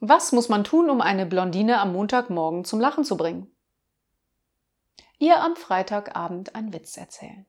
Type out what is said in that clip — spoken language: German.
Was muss man tun, um eine Blondine am Montagmorgen zum Lachen zu bringen? Ihr am Freitagabend einen Witz erzählen.